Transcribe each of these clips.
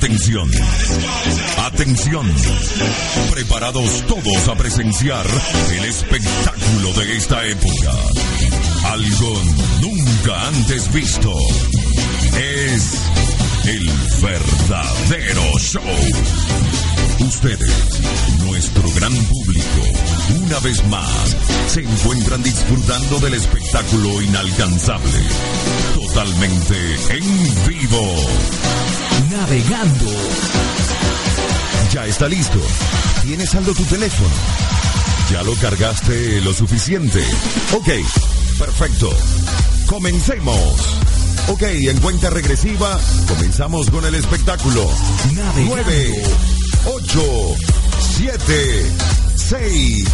Atención. Atención. Preparados todos a presenciar el espectáculo de esta época. Algo nunca antes visto. Es el verdadero show. Ustedes, nuestro gran público, una vez más, se encuentran disfrutando del espectáculo inalcanzable. Totalmente en vivo. Navegando. Ya está listo. ¿Tienes algo tu teléfono? ¿Ya lo cargaste lo suficiente? Ok, perfecto. Comencemos. Ok, en cuenta regresiva, comenzamos con el espectáculo. Navegando. 9, 8, 7, 6,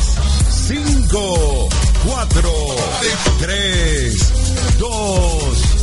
5, 4, 3, 2,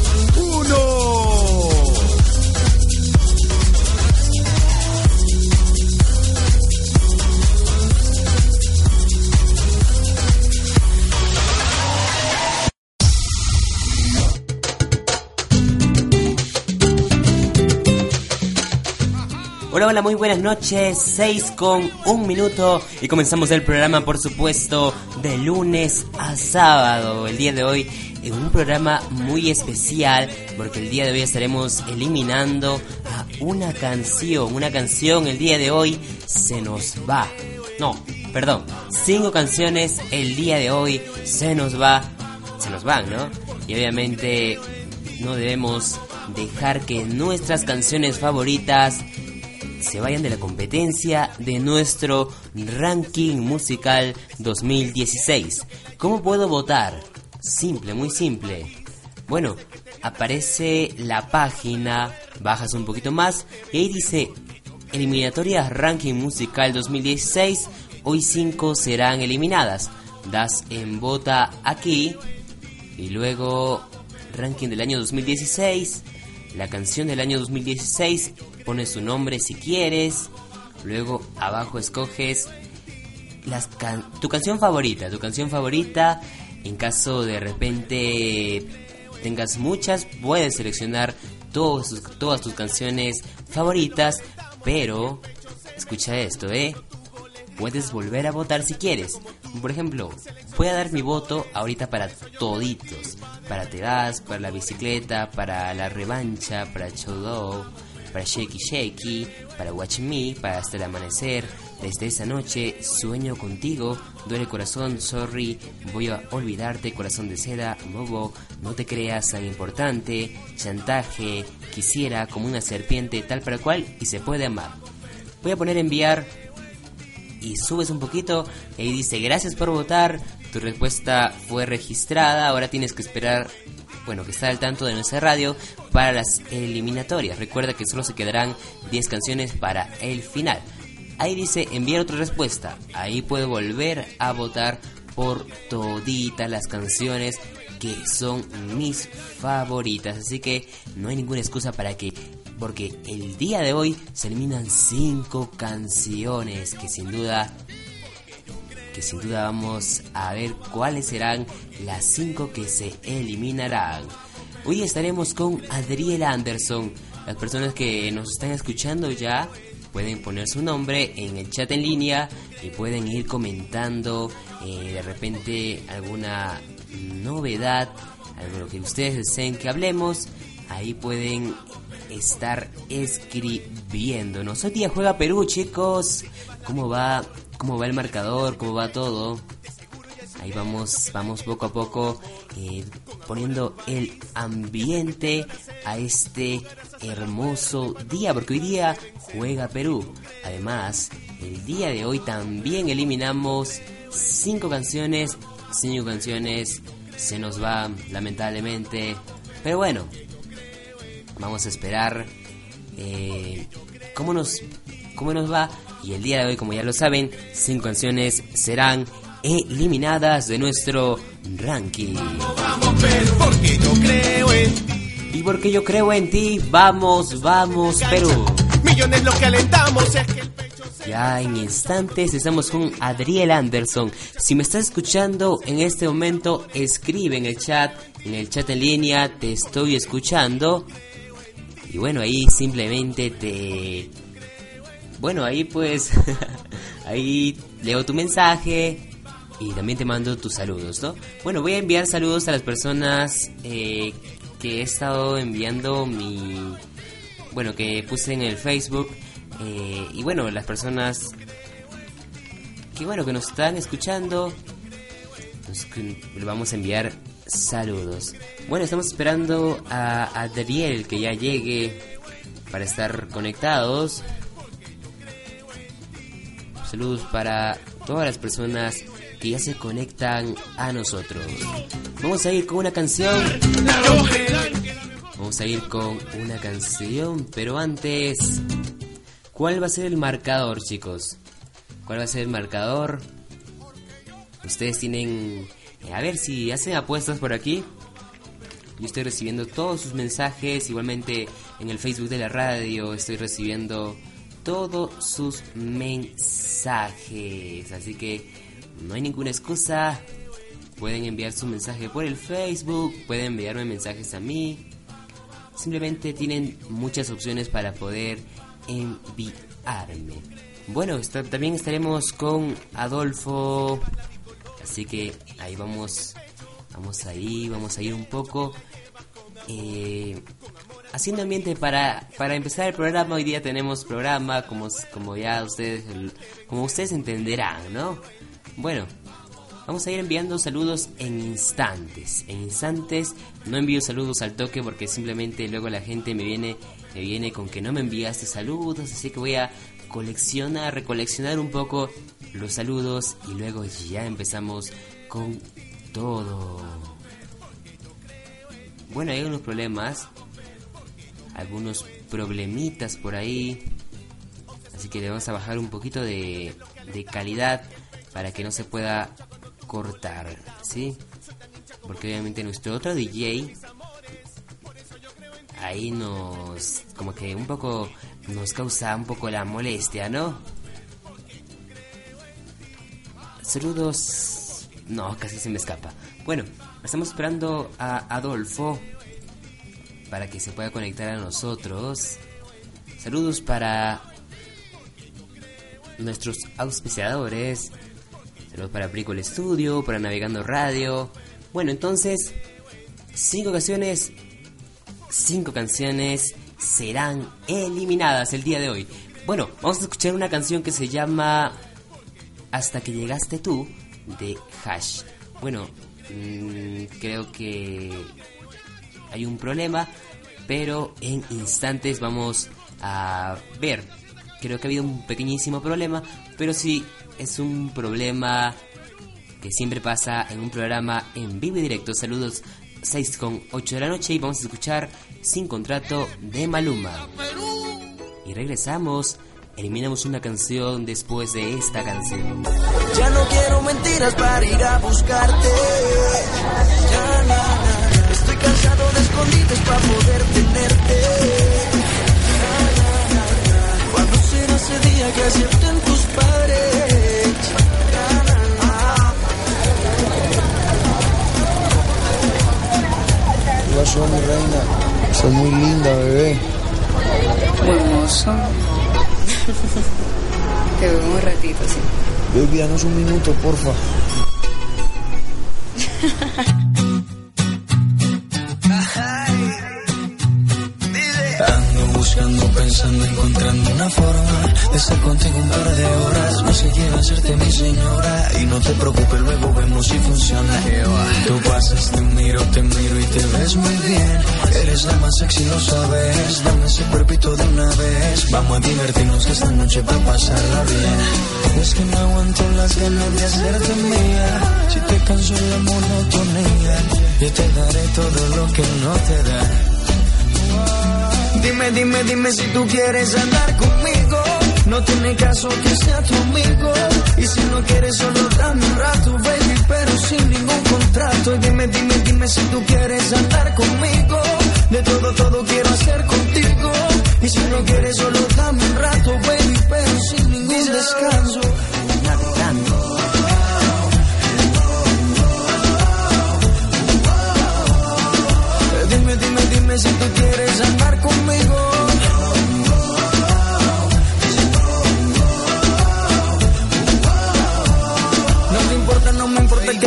Hola, hola, muy buenas noches. 6 con un minuto y comenzamos el programa, por supuesto, de lunes a sábado. El día de hoy en un programa muy especial porque el día de hoy estaremos eliminando a una canción. Una canción el día de hoy se nos va. No, perdón. Cinco canciones el día de hoy se nos va. Se nos van, ¿no? Y obviamente no debemos dejar que nuestras canciones favoritas se vayan de la competencia de nuestro ranking musical 2016. ¿Cómo puedo votar? Simple, muy simple. Bueno, aparece la página, bajas un poquito más y ahí dice eliminatorias ranking musical 2016. Hoy 5 serán eliminadas. Das en vota aquí y luego ranking del año 2016. La canción del año 2016 pones su nombre si quieres, luego abajo escoges las can- tu canción favorita, tu canción favorita, en caso de repente tengas muchas, puedes seleccionar todos todas tus canciones favoritas, pero escucha esto, ¿eh? Puedes volver a votar si quieres. Por ejemplo, voy a dar mi voto ahorita para toditos. Para Te Das, para la bicicleta, para la revancha, para Chodo, para Shakey Shakey, para Watch Me, para Hasta el Amanecer. Desde esa noche, sueño contigo, duele corazón, sorry, voy a olvidarte, corazón de seda, bobo, no te creas tan importante, chantaje, quisiera como una serpiente, tal para cual, y se puede amar. Voy a poner enviar y subes un poquito y ahí dice gracias por votar, tu respuesta fue registrada, ahora tienes que esperar, bueno, que estar al tanto de nuestra radio para las eliminatorias. Recuerda que solo se quedarán 10 canciones para el final. Ahí dice enviar otra respuesta, ahí puedo volver a votar por toditas las canciones que son mis favoritas, así que no hay ninguna excusa para que porque el día de hoy se eliminan cinco canciones que sin duda que sin duda vamos a ver cuáles serán las cinco que se eliminarán. Hoy estaremos con Adriela Anderson. Las personas que nos están escuchando ya pueden poner su nombre en el chat en línea y pueden ir comentando eh, de repente alguna novedad, algo que ustedes deseen que hablemos. Ahí pueden estar escribiéndonos. Hoy día juega Perú, chicos. ¿Cómo va? ¿Cómo va el marcador? ¿Cómo va todo? Ahí vamos, vamos poco a poco eh, poniendo el ambiente a este hermoso día, porque hoy día juega Perú. Además, el día de hoy también eliminamos cinco canciones, cinco canciones se nos va lamentablemente, pero bueno, vamos a esperar eh, cómo nos cómo nos va y el día de hoy como ya lo saben cinco canciones serán eliminadas de nuestro ranking Vamos, porque yo creo en y porque yo creo en ti vamos vamos Perú millones lo que el ya en instantes estamos con Adriel Anderson. Si me estás escuchando en este momento, escribe en el chat, en el chat en línea, te estoy escuchando. Y bueno, ahí simplemente te... Bueno, ahí pues... ahí leo tu mensaje y también te mando tus saludos, ¿no? Bueno, voy a enviar saludos a las personas eh, que he estado enviando mi... Bueno, que puse en el Facebook. Eh, y bueno, las personas que bueno, que nos están escuchando. le vamos a enviar saludos. Bueno, estamos esperando a Adriel que ya llegue para estar conectados. Saludos para todas las personas que ya se conectan a nosotros. Vamos a ir con una canción. Vamos a ir con una canción, pero antes, ¿cuál va a ser el marcador, chicos? ¿Cuál va a ser el marcador? Ustedes tienen... Eh, a ver si hacen apuestas por aquí. Yo estoy recibiendo todos sus mensajes, igualmente en el Facebook de la radio estoy recibiendo todos sus mensajes. Así que no hay ninguna excusa. Pueden enviar su mensaje por el Facebook, pueden enviarme mensajes a mí. Simplemente tienen muchas opciones para poder enviarme. Bueno, también estaremos con Adolfo. Así que ahí vamos. Vamos ahí, vamos a ir un poco. Eh, haciendo ambiente para, para empezar el programa. Hoy día tenemos programa, como, como ya ustedes, como ustedes entenderán, ¿no? Bueno, vamos a ir enviando saludos en instantes. En instantes no envío saludos al toque porque simplemente luego la gente me viene, me viene con que no me enviaste saludos, así que voy a coleccionar, recoleccionar un poco los saludos y luego ya empezamos con todo. Bueno, hay unos problemas, algunos problemitas por ahí, así que le vamos a bajar un poquito de, de calidad para que no se pueda cortar, ¿sí? Porque obviamente nuestro otro DJ ahí nos como que un poco nos causa un poco la molestia, ¿no? Saludos. No, casi se me escapa. Bueno, estamos esperando a Adolfo para que se pueda conectar a nosotros. Saludos para nuestros auspiciadores, Saludos para Prico el Studio, para Navegando Radio. Bueno, entonces, cinco canciones, cinco canciones serán eliminadas el día de hoy. Bueno, vamos a escuchar una canción que se llama Hasta que llegaste tú de Hash. Bueno, mm, creo que hay un problema, pero en instantes vamos a ver. Creo que ha habido un pequeñísimo problema, pero si es un problema que siempre pasa en un programa en vivo y directo. Saludos 6 con 8 de la noche y vamos a escuchar Sin Contrato de Maluma. Y regresamos, eliminamos una canción después de esta canción. Ya no quiero mentiras para ir a buscarte. Ya, Estoy cansado de escondites para poder tenerte. ¿Cuándo será ese día que acepten tus padres? yo, mi reina. Soy muy linda, bebé. hermoso. Te veo un ratito, sí. Baby, danos un minuto, porfa. pensando, encontrando una forma de estar contigo un par de horas. No sé quiero hacerte mi señora y no te preocupes, luego vemos si funciona. Tú pasas, te miro, te miro y te ves muy bien. Eres la más sexy, lo sabes. Dame ese cuerpito de una vez. Vamos a divertirnos que esta noche va a pasarla bien. Es que no aguanto las ganas de hacerte mía. Si te canso la monotonía, yo te daré todo lo que no te da. Dime, dime, dime si tú quieres andar conmigo. No tiene caso que sea tu amigo. Y si no quieres, solo dame un rato, baby, pero sin ningún contrato. dime, dime, dime si tú quieres andar conmigo. De todo, todo quiero hacer contigo. Y si no quieres, solo dame un rato, baby, pero sin ningún descanso. Si tú quieres andar conmigo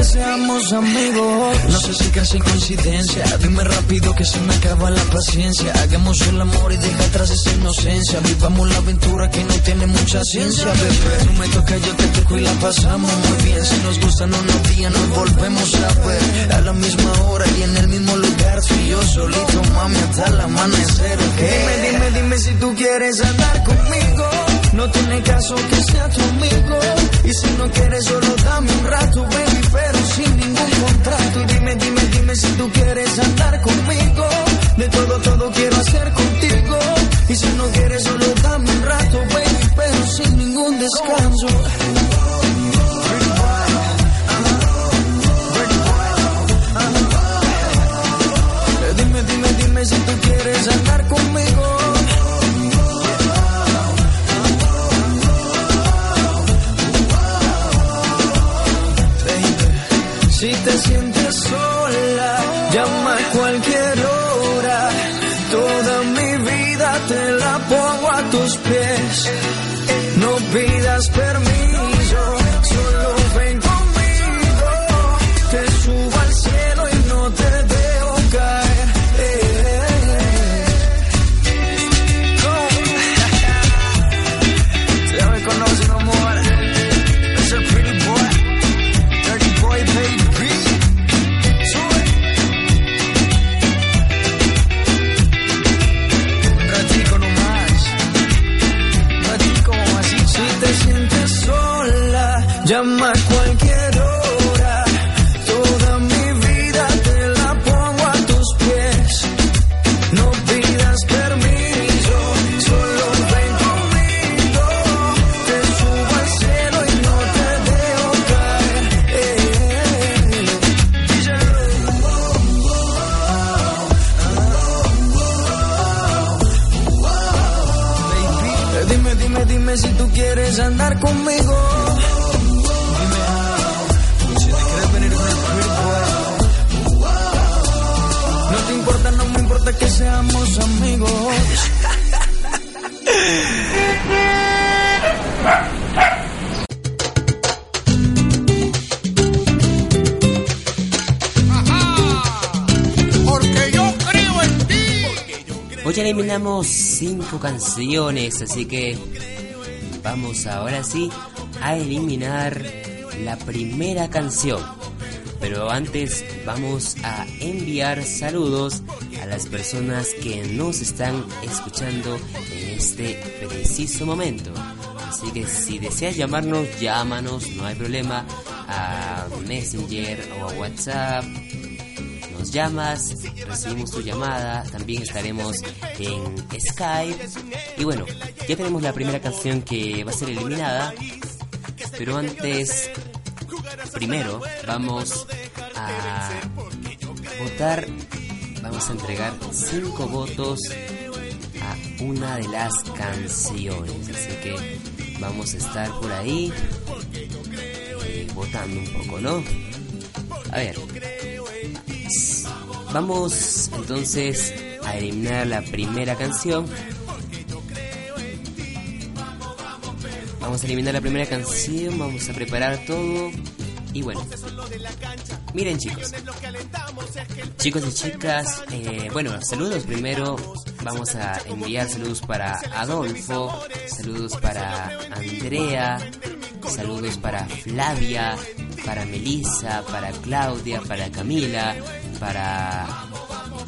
seamos amigos. No sé si casi coincidencia. Dime rápido que se me acaba la paciencia. Hagamos el amor y deja atrás esa inocencia. Vivamos la aventura que no tiene mucha ciencia, bebé. Tú me toca, yo te toco y la pasamos muy bien. Si nos gustan unos días, nos volvemos a ver. A la misma hora y en el mismo lugar. Tú y yo solito, mami, hasta el amanecer. Dime, dime, dime si tú quieres andar conmigo. No tiene caso que sea tu amigo. Y si no quieres, solo dame un rato, baby, pero sin ningún contrato. Dime, dime, dime si tú quieres andar conmigo. De todo, todo quiero hacer contigo. Y si no quieres, solo dame un rato, baby, pero sin ningún descanso. Dime, dime, dime si tú quieres andar conmigo. Si te sientes sola, llama a eliminamos cinco canciones, así que vamos ahora sí a eliminar la primera canción. Pero antes vamos a enviar saludos a las personas que nos están escuchando en este preciso momento. Así que si deseas llamarnos, llámanos, no hay problema, a Messenger o a WhatsApp llamas, recibimos tu llamada, también estaremos en Skype. Y bueno, ya tenemos la primera canción que va a ser eliminada, pero antes, primero vamos a votar, vamos a entregar cinco votos a una de las canciones, así que vamos a estar por ahí eh, votando un poco, ¿no? A ver, Vamos entonces a eliminar la primera canción. Vamos a eliminar la primera canción, vamos a preparar todo. Y bueno, miren chicos, chicos y chicas, eh, bueno, saludos primero. Vamos a enviar saludos para Adolfo, saludos para Andrea, saludos para Flavia, para Melissa, para Claudia, para Camila, para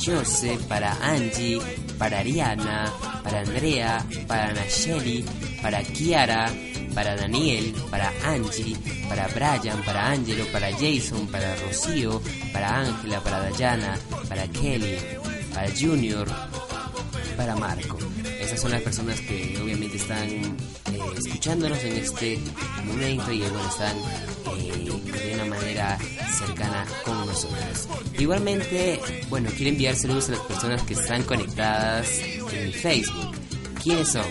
Jose, para Angie, para Ariana, para Andrea, para Nayeli, para Kiara, para Daniel, para Angie, para Brian, para Angelo, para Jason, para Rocío, para Ángela, para Dayana, para Kelly, para Junior, para Marco. Esas son las personas que obviamente están eh, escuchándonos en este momento y bueno, están eh, de una manera cercana con nosotros. Igualmente, bueno, quiero enviar saludos a las personas que están conectadas en Facebook. ¿Quiénes son?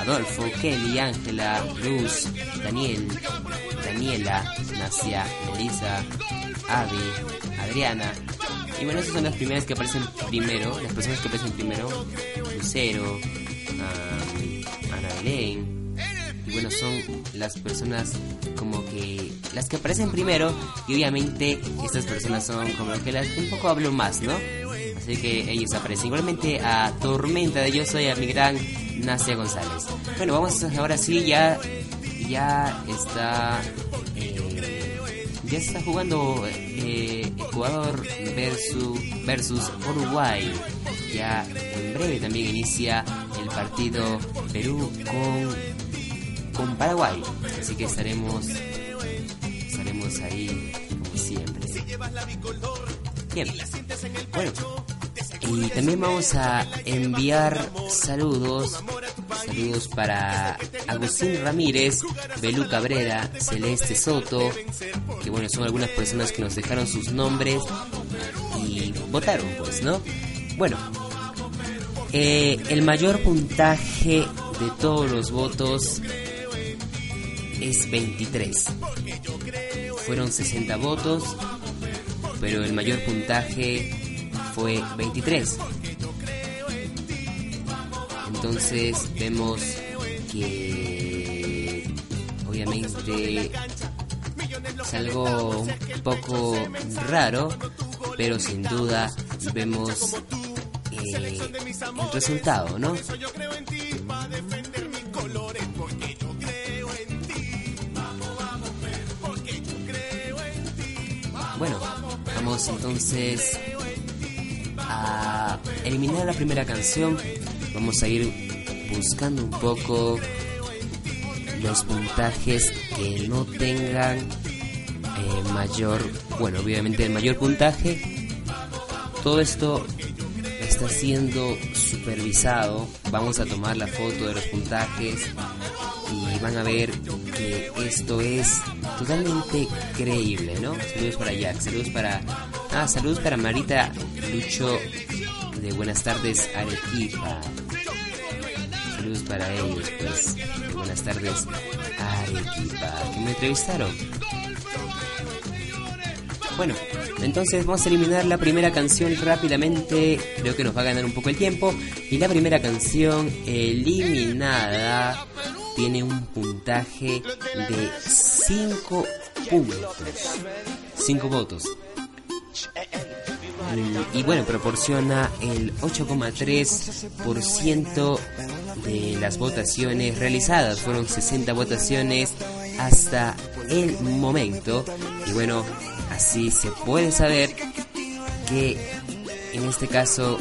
Adolfo, Kelly, Ángela, Luz, Daniel, Daniela, Nacia, Melissa, Avi, Adriana. Y bueno, esas son las primeras que aparecen primero, las personas que aparecen primero. Lucero, um, Ana Belén, bueno, son las personas como que las que aparecen primero y obviamente estas personas son como que las un poco hablo más, ¿no? Así que ellos aparecen igualmente a Tormenta de Yo Soy, a mi gran Nacia González. Bueno, vamos ahora sí, ya, ya está... eh, ya está jugando eh, Ecuador versus, versus Uruguay. Ya en breve también inicia el partido Perú con, con Paraguay. Así que estaremos, estaremos ahí como siempre. Bien. Bueno, y también vamos a enviar saludos. Saludos para Agustín Ramírez, Belú Cabrera, Celeste Soto, que bueno, son algunas personas que nos dejaron sus nombres y votaron, pues, ¿no? Bueno, eh, el mayor puntaje de todos los votos es 23. Fueron 60 votos, pero el mayor puntaje fue 23. Entonces vemos que obviamente es algo un poco raro, pero sin duda vemos eh, el resultado, ¿no? Bueno, vamos entonces a eliminar la primera canción. Vamos a ir buscando un poco los puntajes que no tengan eh, mayor, bueno, obviamente el mayor puntaje. Todo esto está siendo supervisado. Vamos a tomar la foto de los puntajes y van a ver que esto es totalmente creíble, ¿no? Saludos para Jack, saludos para... Ah, saludos para Marita Lucho de Buenas tardes Arequipa. Saludos para ellos, pues. De buenas tardes Arequipa. Que me entrevistaron. Bueno, entonces vamos a eliminar la primera canción rápidamente. Creo que nos va a ganar un poco el tiempo. Y la primera canción eliminada tiene un puntaje de 5 puntos. 5 votos. Y, bueno, proporciona el 8,3% de las votaciones realizadas. Fueron 60 votaciones hasta el momento. Y bueno, así se puede saber que en este caso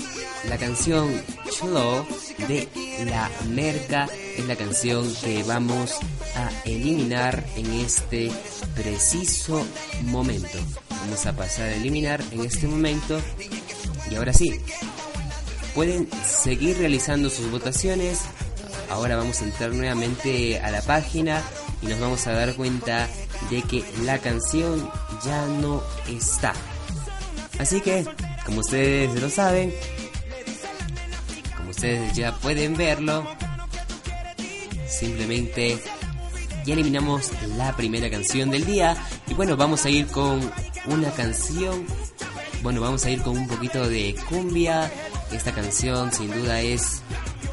la canción Chulo de La Merca es la canción que vamos a eliminar en este preciso momento. Vamos a pasar a eliminar en este momento. Y ahora sí, pueden seguir realizando sus votaciones. Ahora vamos a entrar nuevamente a la página y nos vamos a dar cuenta de que la canción ya no está. Así que, como ustedes lo saben, como ustedes ya pueden verlo, simplemente ya eliminamos la primera canción del día. Y bueno, vamos a ir con una canción, bueno, vamos a ir con un poquito de cumbia. Esta canción sin duda es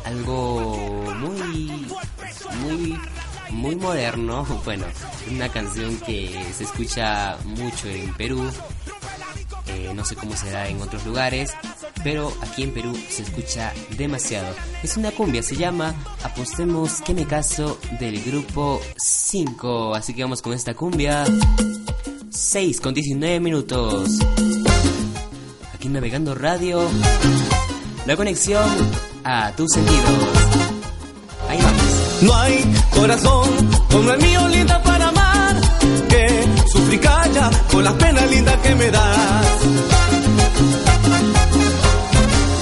algo muy muy muy moderno, bueno, una canción que se escucha mucho en Perú, eh, no sé cómo será en otros lugares, pero aquí en Perú se escucha demasiado. Es una cumbia, se llama Apostemos que me caso del grupo 5, así que vamos con esta cumbia. 6 con 19 minutos. Aquí navegando radio. La conexión a tus sentidos. Ahí vamos. No hay corazón como el mío, linda, para amar. Que sufrí calla con la pena linda que me das.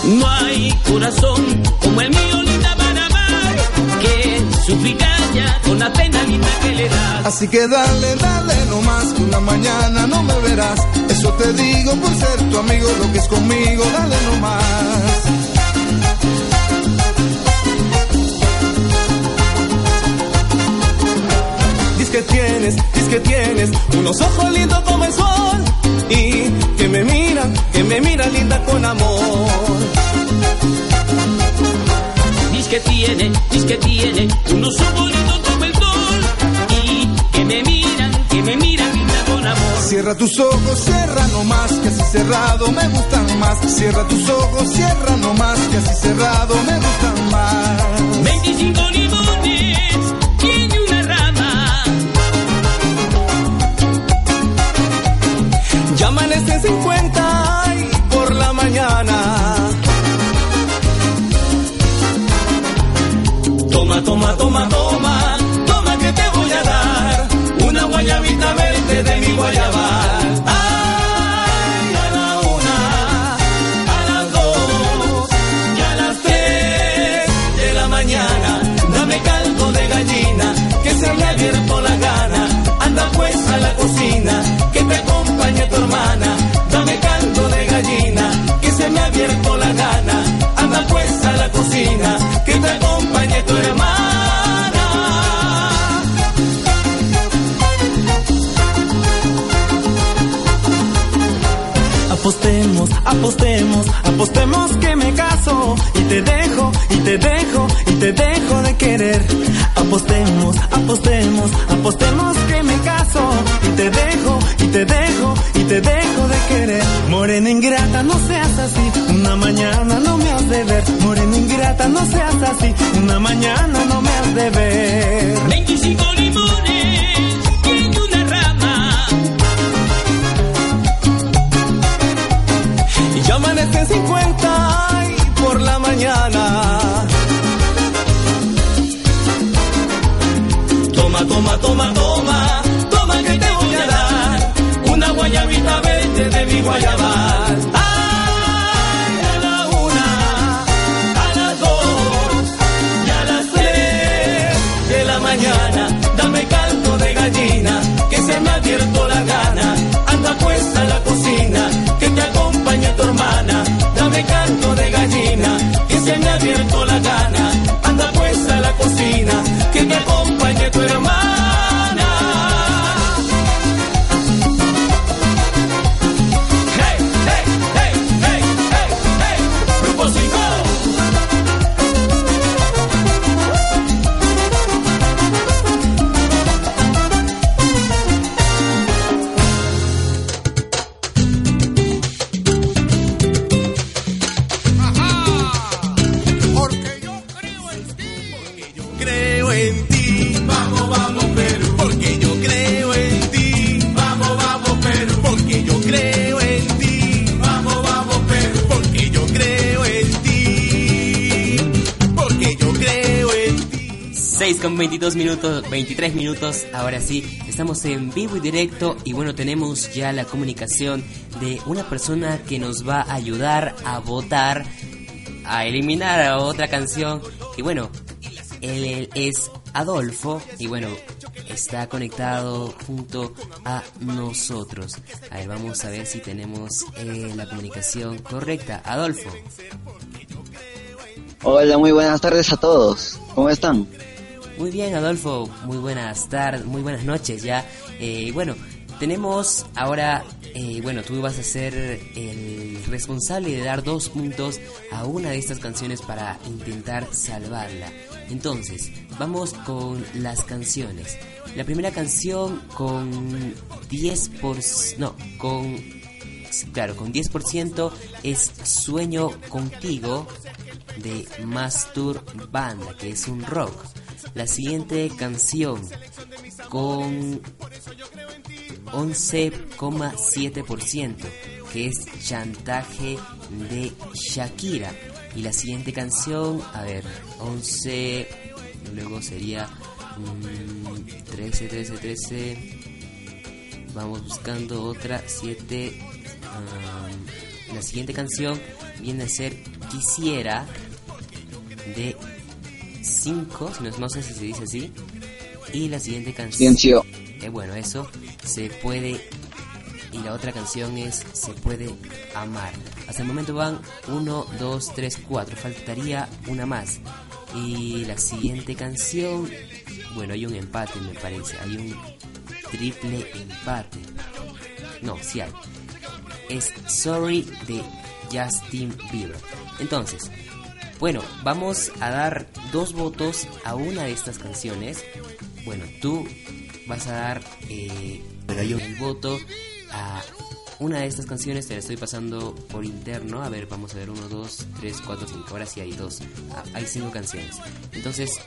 No hay corazón como el mío, linda, para amar. Que sufrí calla con la pena linda que le das. Así que dale, dale nomás, que una mañana no me verás. Eso te digo por ser tu amigo, lo que es conmigo, dale nomás. Que tienes, dice que tienes unos ojos lindos como el sol. Y que me miran, que me miran linda con amor que tiene, dice que tiene unos ojos como el sol y que me miran, que me miran con amor. Cierra tus ojos, cierra nomás, que así cerrado me gustan más. Cierra tus ojos, cierra nomás, que así cerrado me gustan más. 25 limones tiene una rama. Ya amanece 50 y por la mañana Toma, toma, toma, toma, toma que te voy a dar una guayabita verde de mi guayabal. Ay, a la una, a las dos y a las tres de la mañana. Dame caldo de gallina, que se me ha abierto la gana. Anda pues a la cocina, que te acompañe tu hermana. Dame caldo de gallina, que se me ha abierto la gana. Anda pues a la cocina, Apostemos, apostemos, que me caso y te dejo, y te dejo, y te dejo de querer. Apostemos, apostemos, apostemos que me caso y te dejo, y te dejo, y te dejo de querer. Morena ingrata, no seas así, una mañana no me has de ver. Morena ingrata, no seas así, una mañana no me has de ver. 25 limones Y amanece 50 ay, por la mañana. Toma, toma, toma, toma, toma que te voy a dar una guayabita verde de mi guayabal. Ay, a la una, a las dos y a las tres de la mañana. Dame caldo de gallina, que se me ha abierto se me ha abierto la gana. 22 minutos, 23 minutos, ahora sí, estamos en vivo y directo y bueno, tenemos ya la comunicación de una persona que nos va a ayudar a votar, a eliminar a otra canción y bueno, él, es Adolfo y bueno, está conectado junto a nosotros. A ver, vamos a ver si tenemos eh, la comunicación correcta. Adolfo. Hola, muy buenas tardes a todos. ¿Cómo están? Muy bien, Adolfo. Muy buenas tardes, muy buenas noches ya. Eh, bueno, tenemos ahora, eh, bueno, tú vas a ser el responsable de dar dos puntos a una de estas canciones para intentar salvarla. Entonces, vamos con las canciones. La primera canción con 10 por... No, con... Claro, con 10% es Sueño Contigo de Mastur Banda, que es un rock. La siguiente canción con 11,7%, que es Chantaje de Shakira. Y la siguiente canción, a ver, 11, luego sería mm, 13, 13, 13. Vamos buscando otra, 7. la siguiente canción viene a ser Quisiera de 5, si no, no sé si se dice así. Y la siguiente canción. Eh, bueno, eso se puede. Y la otra canción es Se puede amar. Hasta el momento van 1, 2, 3, 4. Faltaría una más. Y la siguiente canción. Bueno, hay un empate, me parece. Hay un triple empate. No, sí hay. Es Sorry de Justin Bieber. Entonces, bueno, vamos a dar dos votos a una de estas canciones. Bueno, tú vas a dar eh, el voto a una de estas canciones, te la estoy pasando por interno. A ver, vamos a ver, 1, 2, 3, 4, 5. Ahora sí hay dos. Ah, hay cinco canciones. Entonces,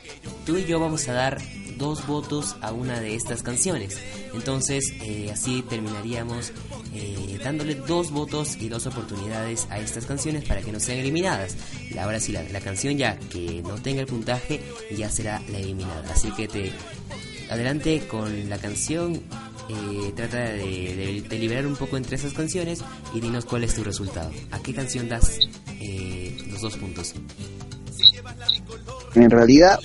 tú y yo vamos a dar dos votos a una de estas canciones. Entonces, eh, así terminaríamos eh, dándole dos votos y dos oportunidades a estas canciones para que no sean eliminadas. Ahora sí, la, la canción ya que no tenga el puntaje ya será la eliminada. Así que te adelante con la canción. eh, trata de, de- de liberar un poco entre esas canciones y dinos cuál es tu resultado. ¿A qué canción das eh, los dos puntos? En realidad,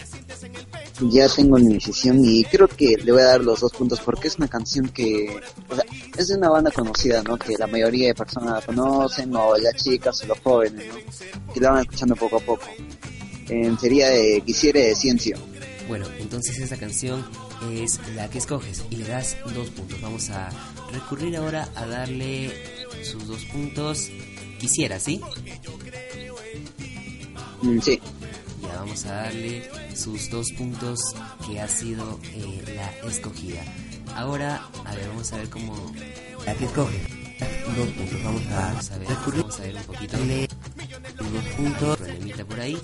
ya tengo mi decisión y creo que le voy a dar los dos puntos porque es una canción que, o sea, es una banda conocida, ¿no? Que la mayoría de personas la conocen, o las chicas o los jóvenes, ¿no? Que la van escuchando poco a poco. Eh, sería de Quisiera de Ciencio. Bueno, entonces esta canción es la que escoges y le das dos puntos. Vamos a recurrir ahora a darle sus dos puntos. Quisiera, ¿sí? Mm, sí. Ya vamos a darle sus dos puntos que ha sido eh, la escogida. Ahora, a ver, vamos a ver cómo... La que escoge. Dos puntos, vamos a, vamos a ver, vamos a ver un poquito. Dos puntos, problemita por ahí,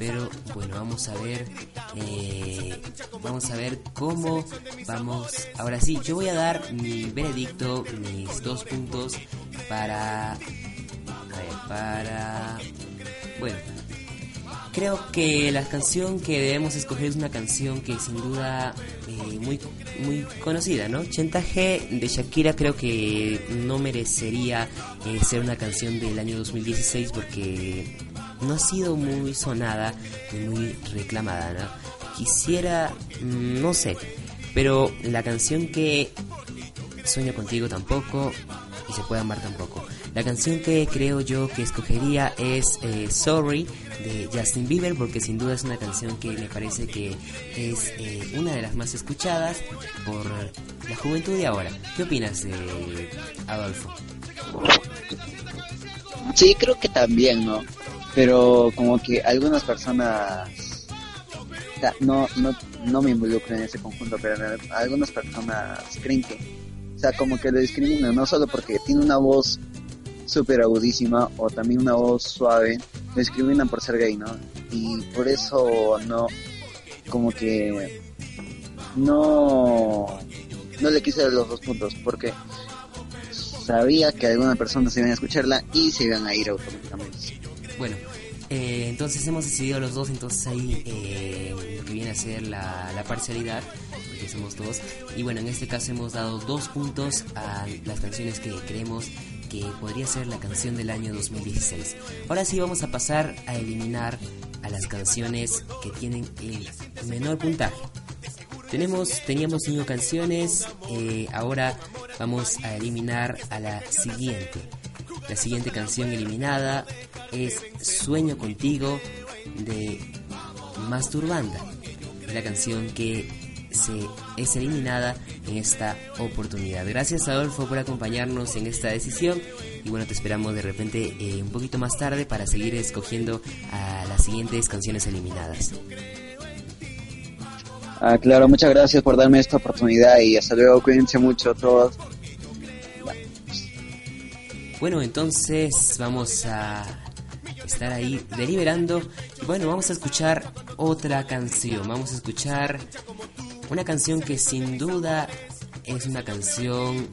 pero bueno, vamos a ver, eh, vamos a ver cómo vamos. Ahora sí, yo voy a dar mi veredicto, mis dos puntos para, a ver, para, bueno, Creo que la canción que debemos escoger es una canción que sin duda muy muy conocida, ¿no? Chantaje de Shakira creo que no merecería eh, ser una canción del año 2016 porque no ha sido muy sonada y muy reclamada, ¿no? Quisiera, mm, no sé, pero la canción que Sueño contigo tampoco y se puede amar tampoco. La canción que creo yo que escogería es eh, Sorry de Justin Bieber porque sin duda es una canción que me parece que es eh, una de las más escuchadas por la juventud de ahora. ¿Qué opinas de Adolfo? Sí, creo que también, ¿no? Pero como que algunas personas, no, no, no me involucro en ese conjunto, pero algunas personas creen que, o sea, como que lo discriminan, no solo porque tiene una voz súper agudísima o también una voz suave, lo discriminan por ser gay, ¿no? Y por eso no, como que no, no le quise los dos puntos, porque sabía que algunas personas se iban a escucharla y se iban a ir automáticamente. Bueno, eh, entonces hemos decidido los dos, entonces ahí eh, lo que viene a ser la, la parcialidad, porque somos dos. Y bueno, en este caso hemos dado dos puntos a las canciones que creemos que podría ser la canción del año 2016. Ahora sí vamos a pasar a eliminar a las canciones que tienen el menor puntaje. Tenemos, teníamos cinco canciones, eh, ahora vamos a eliminar a la siguiente. La siguiente canción eliminada es Sueño contigo de Masturbanda. Es la canción que se es eliminada en esta oportunidad. Gracias Adolfo por acompañarnos en esta decisión y bueno, te esperamos de repente eh, un poquito más tarde para seguir escogiendo a las siguientes canciones eliminadas. Ah, claro, muchas gracias por darme esta oportunidad y hasta luego, cuídense mucho todos. Bueno, entonces vamos a estar ahí deliberando. Bueno, vamos a escuchar otra canción. Vamos a escuchar una canción que sin duda es una canción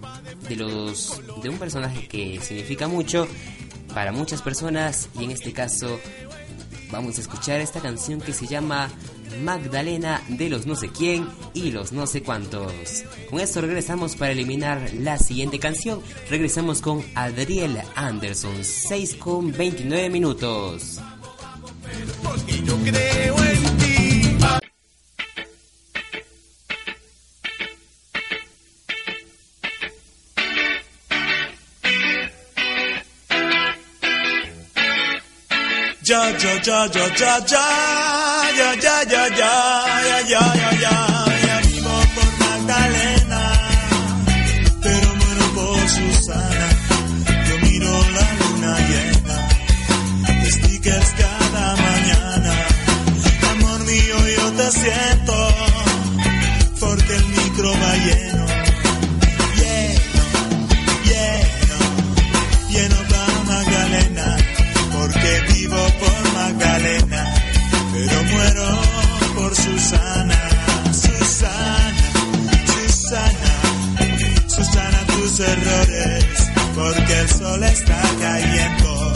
de los de un personaje que significa mucho para muchas personas y en este caso vamos a escuchar esta canción que se llama Magdalena de los no sé quién y los no sé cuántos. Con esto regresamos para eliminar la siguiente canción. Regresamos con Adriel Anderson, 6 con 29 minutos. Ya, ya, ya, ya, ya, ya, ya, ya, ya, ya, ya, ya, ya, ya, vivo por Magdalena, pero muero por Susana. Yo miro la luna llena, stickers cada mañana. Amor mío, yo te siento, errores, porque el sol está cayendo,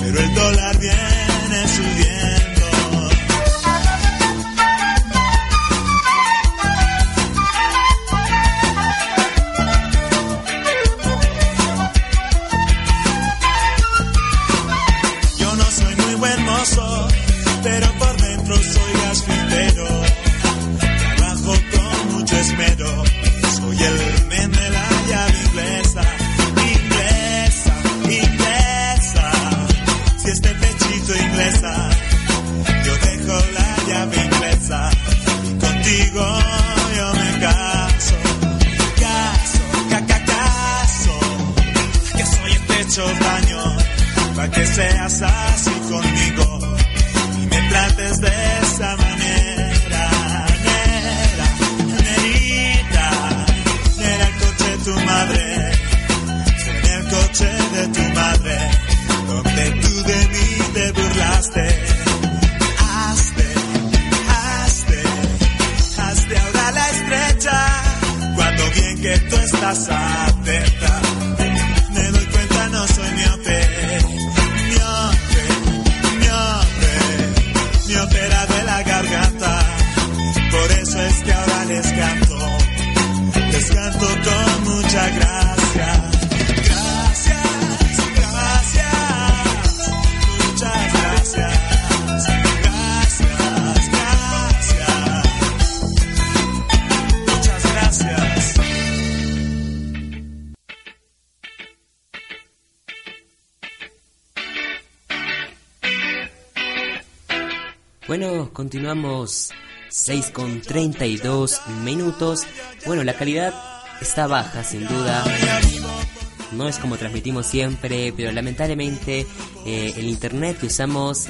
pero el dólar viene subiendo. Seas así conmigo y me trates de esa manera. Nera, nerita, el coche de tu madre, seré el coche de tu madre, donde tú de mí te burlaste. Hazte, hazte, hazte ahora la estrecha, cuando bien que tú estás atenta. Continuamos 6 con 32 minutos. Bueno, la calidad está baja, sin duda. No es como transmitimos siempre, pero lamentablemente eh, el internet que usamos,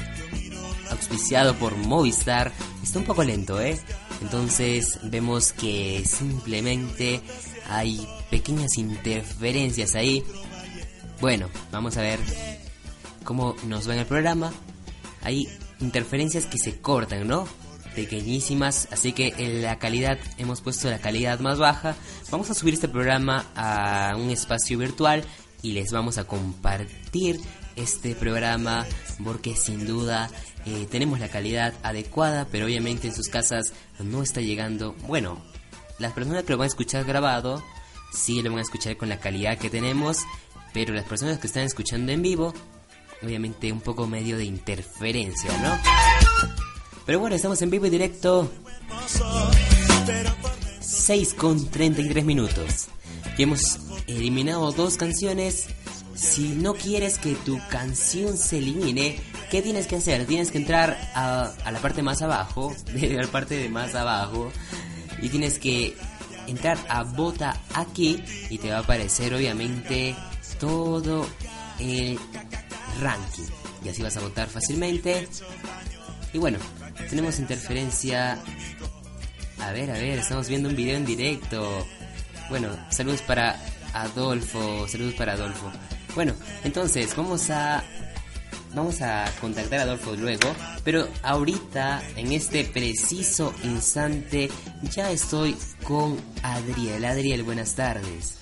auspiciado por Movistar, está un poco lento, ¿eh? Entonces vemos que simplemente hay pequeñas interferencias ahí. Bueno, vamos a ver cómo nos va en el programa. Hay interferencias que se cortan, ¿no? Pequeñísimas, así que en la calidad hemos puesto la calidad más baja. Vamos a subir este programa a un espacio virtual y les vamos a compartir este programa porque sin duda eh, tenemos la calidad adecuada, pero obviamente en sus casas no está llegando. Bueno, las personas que lo van a escuchar grabado sí lo van a escuchar con la calidad que tenemos, pero las personas que están escuchando en vivo obviamente un poco medio de interferencia, ¿no? Pero bueno, estamos en vivo y directo. 6 con 33 minutos. Y hemos eliminado dos canciones. Si no quieres que tu canción se elimine, ¿qué tienes que hacer? Tienes que entrar a, a la parte más abajo, de la parte de más abajo, y tienes que entrar a Vota aquí y te va a aparecer obviamente todo el ranking. Y así vas a votar fácilmente. Y bueno, tenemos interferencia. A ver, a ver, estamos viendo un video en directo. Bueno, saludos para Adolfo, saludos para Adolfo. Bueno, entonces vamos a vamos a contactar a Adolfo luego, pero ahorita en este preciso instante ya estoy con Adriel. Adriel, buenas tardes.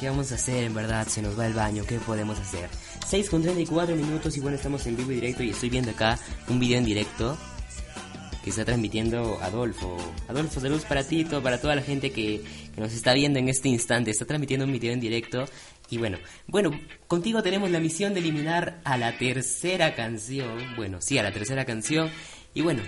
¿Qué vamos a hacer en verdad? Se nos va el baño, ¿qué podemos hacer? 6 con 34 minutos y bueno, estamos en vivo y directo y estoy viendo acá un video en directo que está transmitiendo Adolfo. Adolfo, saludos para ti, todo, para toda la gente que, que nos está viendo en este instante. Está transmitiendo un video en directo y bueno, bueno, contigo tenemos la misión de eliminar a la tercera canción. Bueno, sí, a la tercera canción. Y bueno,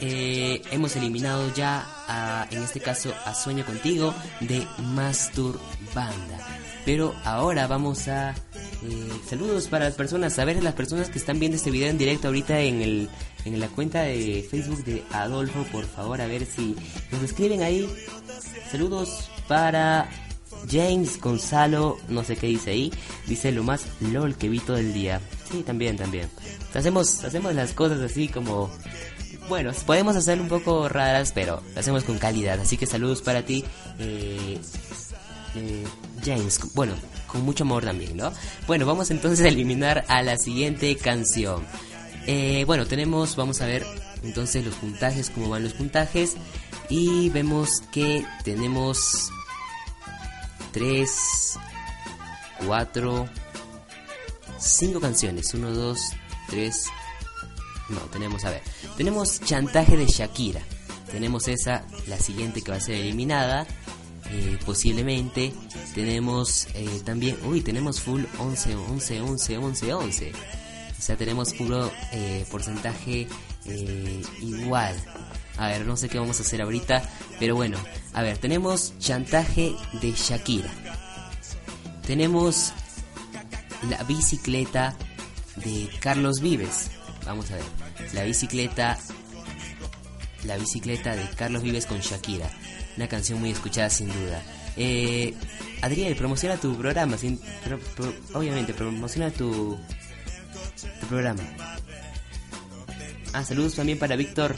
eh, hemos eliminado ya, a, en este caso, a Sueño Contigo de Mastur Banda. Pero ahora vamos a... eh, saludos para las personas, a ver las personas que están viendo este video en directo ahorita en, el, en la cuenta de Facebook de Adolfo, por favor, a ver si nos escriben ahí. Saludos para James Gonzalo, no sé qué dice ahí, dice lo más LOL que vi todo el día. Sí, también, también. Hacemos, hacemos las cosas así como bueno, podemos hacer un poco raras, pero lo hacemos con calidad. Así que saludos para ti, eh, eh, James. Bueno, con mucho amor también, ¿no? Bueno, vamos entonces a eliminar a la siguiente canción. Eh, bueno, tenemos, vamos a ver entonces los puntajes, cómo van los puntajes. Y vemos que tenemos 3, 4, 5 canciones. 1, 2, 3. No, tenemos, a ver. Tenemos Chantaje de Shakira. Tenemos esa, la siguiente que va a ser eliminada. Eh, posiblemente. Tenemos eh, también. Uy, tenemos full 11, 11, 11, 11, 11. O sea, tenemos puro eh, porcentaje igual. A ver, no sé qué vamos a hacer ahorita. Pero bueno, a ver, tenemos chantaje de Shakira. Tenemos la bicicleta de Carlos Vives. Vamos a ver. La bicicleta. La bicicleta de Carlos Vives con Shakira. Una canción muy escuchada sin duda. Eh, Adriel, promociona tu programa. Sin, obviamente, promociona tu programa. Ah, saludos también para Víctor.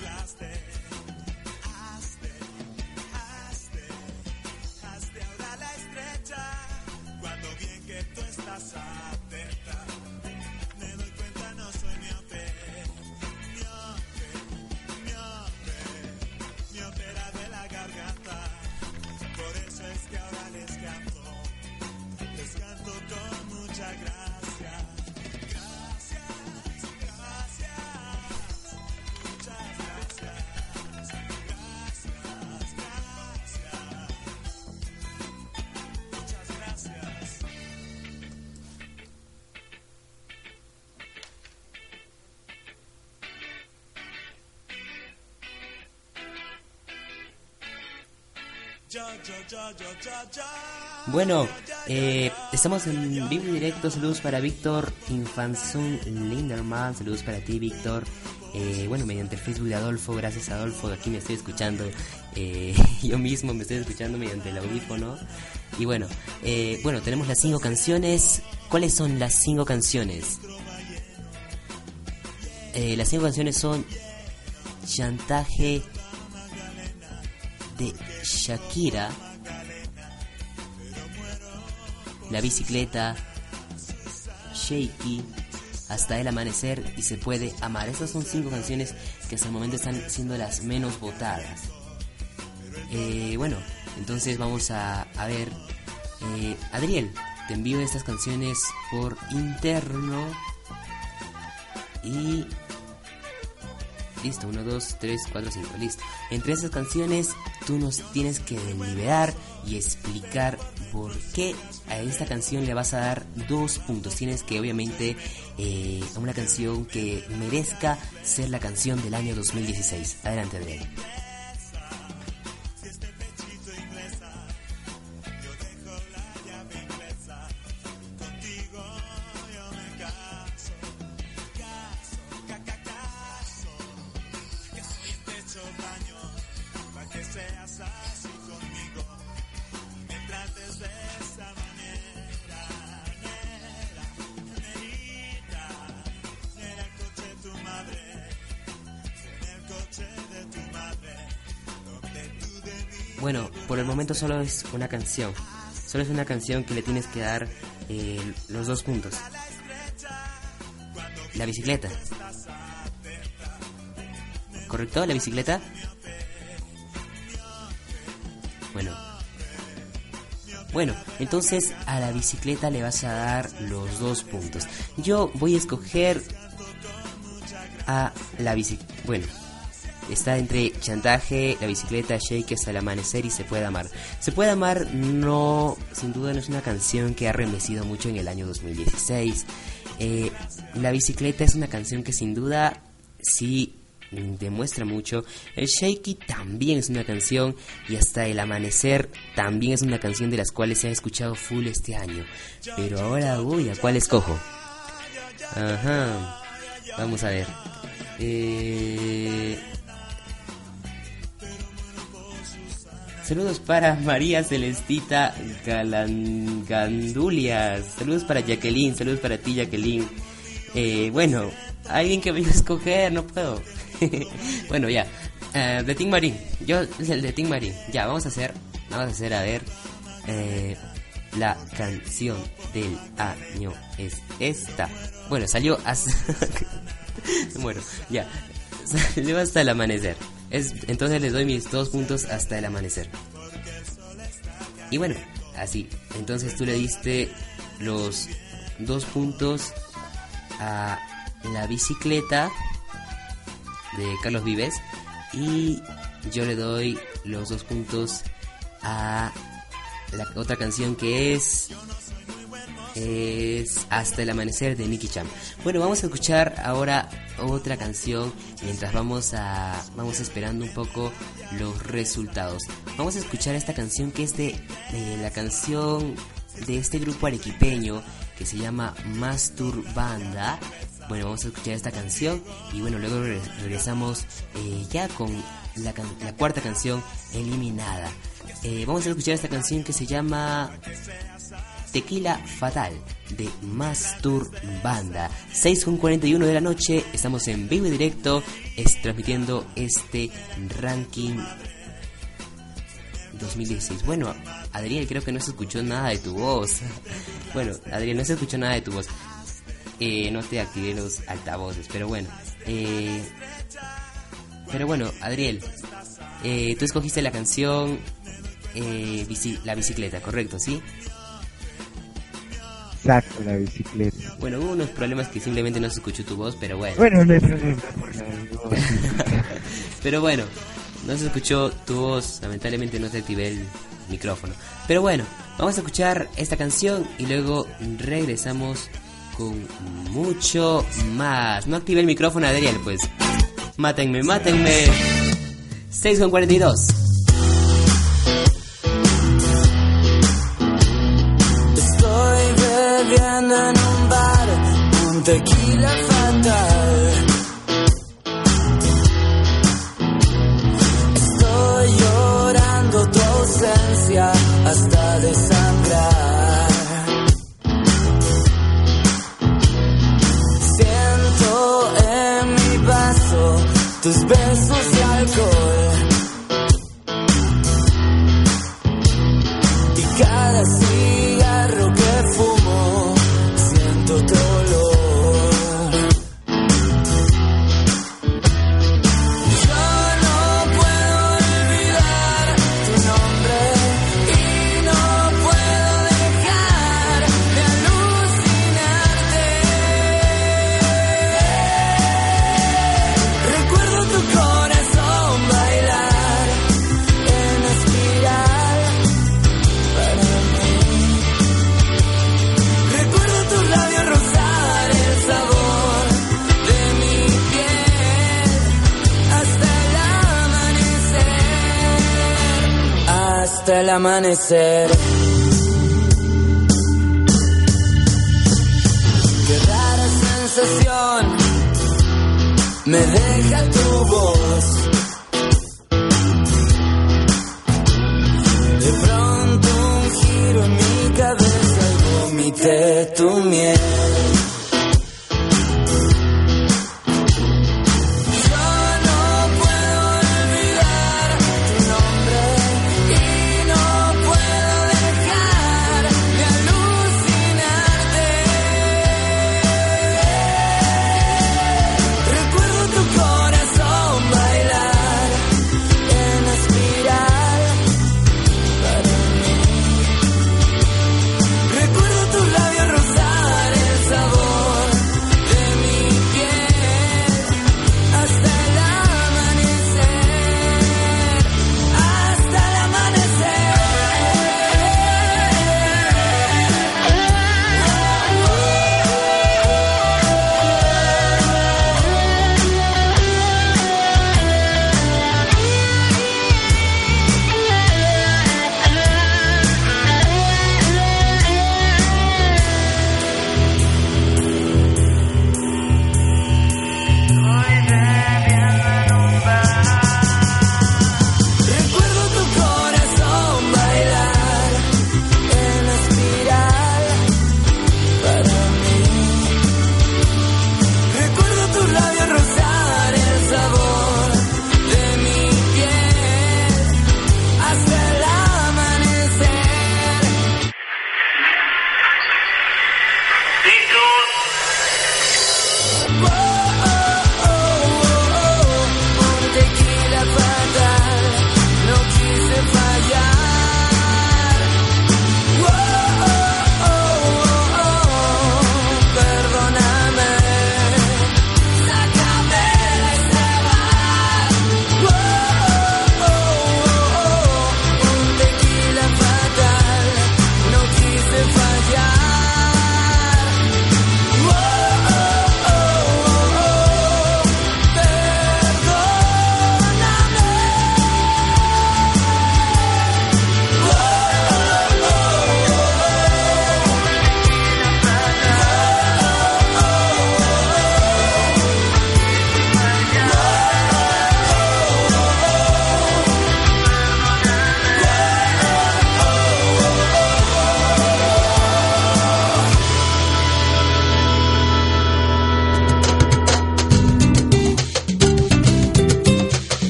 Bueno, eh, estamos en vivo y directo. Saludos para Víctor Infanzun Linderman. Saludos para ti, Víctor. Eh, bueno, mediante Facebook de Adolfo. Gracias, Adolfo. Aquí me estoy escuchando. eh, yo mismo me estoy escuchando mediante el audífono. Y bueno, eh, bueno, tenemos las cinco canciones. ¿Cuáles son las cinco canciones? Las cinco canciones son Chantaje de Shakira. La bicicleta, Shaky, Hasta el amanecer y Se puede amar. Estas son cinco canciones que hasta el momento están siendo las menos votadas. Eh, bueno, entonces vamos a, a ver. Eh, Adriel, te envío estas canciones por interno. Y Listo, 1, 2, 3, 4, 5, listo. Entre esas canciones tú nos tienes que deliberar y explicar por qué a esta canción le vas a dar dos puntos. Tienes que obviamente eh, una canción que merezca ser la canción del año 2016. Adelante, Adrián. Solo es una canción. Solo es una canción que le tienes que dar eh, los dos puntos. La bicicleta. ¿Correcto? ¿La bicicleta? Bueno. Bueno, entonces a la bicicleta le vas a dar los dos puntos. Yo voy a escoger a la bicicleta. Bueno, está entre chantaje, la bicicleta, shake hasta el amanecer y se puede amar. Se puede amar no, sin duda no es una canción que ha remecido mucho en el año 2016. Eh, la bicicleta es una canción que sin duda sí demuestra mucho. El Shaky también es una canción y hasta el amanecer también es una canción de las cuales se ha escuchado full este año. Pero ahora, uy, ¿a cuál escojo? Ajá. Vamos a ver. Eh... Saludos para María Celestita Galangandulias. Saludos para Jacqueline. Saludos para ti, Jacqueline. Eh, bueno, alguien que vaya a escoger, no puedo. bueno, ya. Eh, de Tim Marín. Yo, el de Tim Marín. Ya, vamos a hacer. Vamos a hacer, a ver. eh, la canción del año es esta. Bueno, salió hasta. bueno, ya. Salió hasta el amanecer. Es, entonces les doy mis dos puntos hasta el amanecer. Y bueno, así. Entonces tú le diste los dos puntos a la bicicleta de Carlos Vives y yo le doy los dos puntos a la otra canción que es es Hasta el amanecer de Nicky Cham. Bueno, vamos a escuchar ahora otra canción mientras vamos a vamos esperando un poco los resultados. Vamos a escuchar esta canción que es de, la canción de este grupo arequipeño que se llama Masturbanda. Bueno, vamos a escuchar esta canción y bueno, luego re- regresamos eh, ya con la, la cuarta canción eliminada. Eh, vamos a escuchar esta canción que se llama Tequila Fatal de Mastur Banda. 6 con 41 de la noche, estamos en vivo y directo, transmitiendo este ranking 2016. Bueno, Adriel, creo que no se escuchó nada de tu voz. Bueno, Adriel, no se escuchó nada de tu voz. Eh, no te activé los altavoces, pero bueno. Eh, pero bueno, Adriel, eh, tú escogiste la canción eh, La bicicleta, ¿correcto? ¿Sí? Exacto, la bicicleta. Bueno, hubo unos problemas que simplemente no se escuchó tu voz, pero bueno. Bueno, no hay problema por la voz. Pero bueno, no se escuchó tu voz, lamentablemente no te activé el micrófono. Pero bueno, vamos a escuchar esta canción y luego regresamos con mucho más. No activé el micrófono, Adriel, pues. Mátenme, mátenme. 6 con 42. Tequila fatal. Estoy llorando tu ausencia hasta desangrar. Siento en mi vaso tus besos Hasta el amanecer. Qué rara sensación me deja tu voz. De pronto un giro en mi cabeza y tu miel.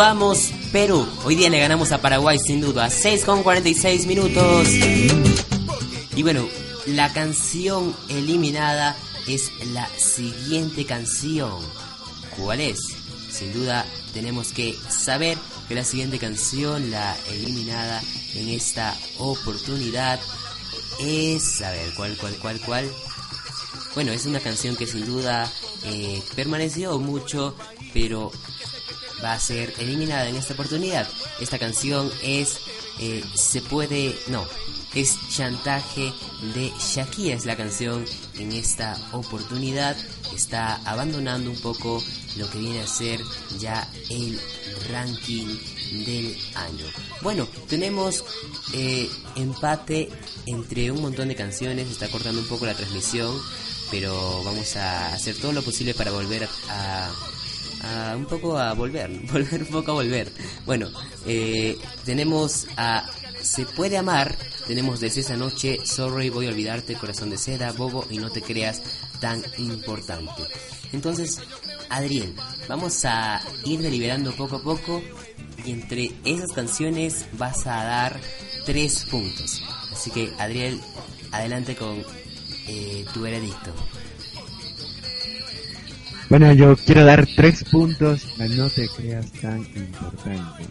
Vamos, Perú. Hoy día le ganamos a Paraguay sin duda. 6 con 46 minutos. Y bueno, la canción eliminada es la siguiente canción. ¿Cuál es? Sin duda tenemos que saber que la siguiente canción, la eliminada en esta oportunidad, es... A ver, ¿cuál, cuál, cuál, cuál? Bueno, es una canción que sin duda eh, permaneció mucho, pero va a ser eliminada en esta oportunidad. Esta canción es eh, Se puede... No, es Chantaje de Shakira, es la canción en esta oportunidad. Está abandonando un poco lo que viene a ser ya el ranking del año. Bueno, tenemos eh, empate entre un montón de canciones, está cortando un poco la transmisión, pero vamos a hacer todo lo posible para volver a, a un poco a volver, volver un poco a volver. Bueno, eh, tenemos a Se puede amar, tenemos desde esa noche Sorry, voy a olvidarte, corazón de seda, bobo y no te creas tan importante. Entonces, Adriel, vamos a ir deliberando poco a poco y entre esas canciones vas a dar tres puntos. Así que, Adriel, adelante con eh, tu veredicto. Bueno, yo quiero dar tres puntos a No te creas tan importante.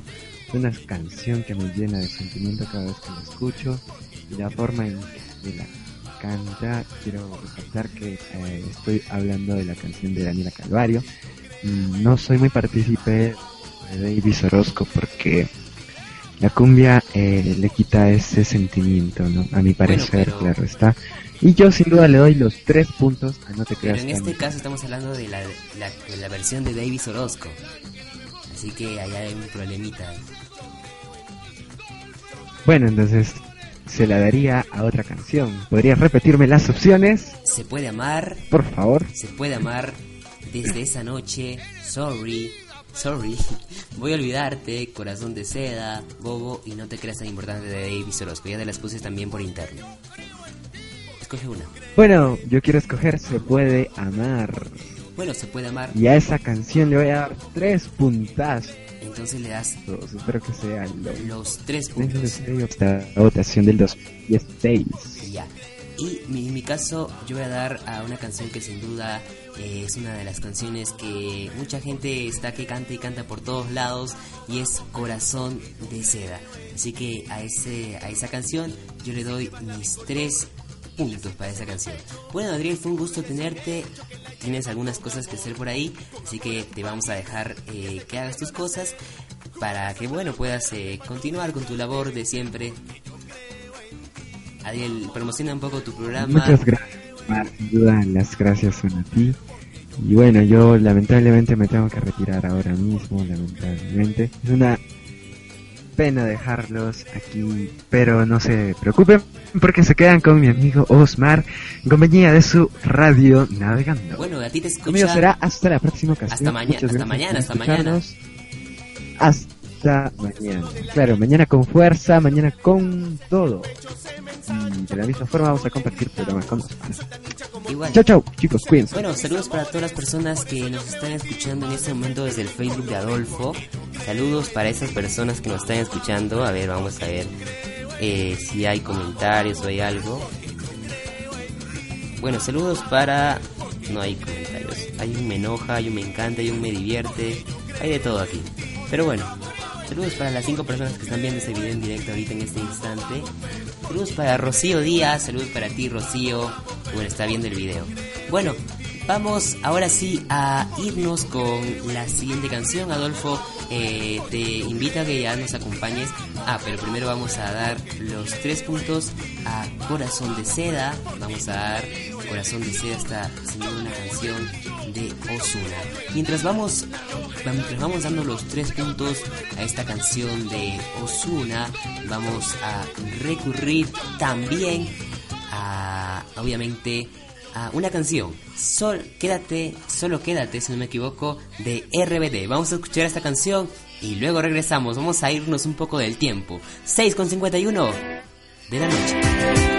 Es una canción que me llena de sentimiento cada vez que la escucho y la forma en que la canta. Quiero resaltar que eh, estoy hablando de la canción de Daniela Calvario. No soy muy partícipe de Davis Orozco porque la cumbia eh, le quita ese sentimiento, ¿no? A mi parecer, pero- claro está. Y yo sin duda le doy los tres puntos a No te Pero creas en tan este caso estamos hablando de la, la, de la versión de Davis Orozco. Así que allá hay un problemita. Bueno, entonces se la daría a otra canción. ¿Podrías repetirme las opciones? Se puede amar, Por favor. se puede amar desde esa noche. Sorry, sorry. Voy a olvidarte, corazón de seda, bobo y no te creas tan importante de Davis Orozco. Ya te las puse también por interno. Escoge una. Bueno, yo quiero escoger Se puede amar. Bueno, se puede amar. Y a esa canción le voy a dar tres puntazos. Entonces le das Espero que sea lo los tres puntos. esta votación del 2016. Ya. Y mi- en mi caso, yo voy a dar a una canción que sin duda eh, es una de las canciones que mucha gente está que canta y canta por todos lados y es Corazón de Seda. Así que a, ese, a esa canción yo le doy mis tres puntos para esa canción. Bueno, Adriel, fue un gusto tenerte. Tienes algunas cosas que hacer por ahí, así que te vamos a dejar eh, que hagas tus cosas para que, bueno, puedas eh, continuar con tu labor de siempre Adiel, promociona un poco tu programa. Muchas gracias, Mar, sin duda las gracias son a ti. Y bueno, yo lamentablemente me tengo que retirar ahora mismo, lamentablemente. Es una pena dejarlos aquí, pero no se preocupen porque se quedan con mi amigo Osmar en compañía de su radio navegando. Bueno, a ti te Conmigo escucha. será hasta la próxima ocasión. Hasta mañana, hasta mañana, hasta mañana. escucharnos. Mañana. Claro, mañana con fuerza, mañana con todo. Y de la misma forma vamos a compartir programas con. Igual. Chau, chau, chicos, cuídense. Bueno, saludos para todas las personas que nos están escuchando en este momento desde el Facebook de Adolfo. Saludos para esas personas que nos están escuchando. A ver, vamos a ver eh, si hay comentarios o hay algo. Bueno, saludos para... No hay comentarios. Hay un me enoja, hay un me encanta, hay un me divierte. Hay de todo aquí. Pero bueno, saludos para las cinco personas que están viendo este video en directo ahorita en este instante. Saludos para Rocío Díaz, saludos para ti Rocío, bueno, está viendo el video. Bueno, vamos ahora sí a irnos con la siguiente canción. Adolfo, eh, te invito a que ya nos acompañes. Ah, pero primero vamos a dar los tres puntos a Corazón de Seda. Vamos a dar Corazón de Seda, está siendo una canción de Osuna. Mientras vamos, mientras vamos dando los tres puntos a esta canción de Osuna, vamos a recurrir también a, obviamente, a una canción. Sol, quédate, solo quédate, si no me equivoco, de RBD. Vamos a escuchar esta canción y luego regresamos. Vamos a irnos un poco del tiempo. 6 con 51 de la noche.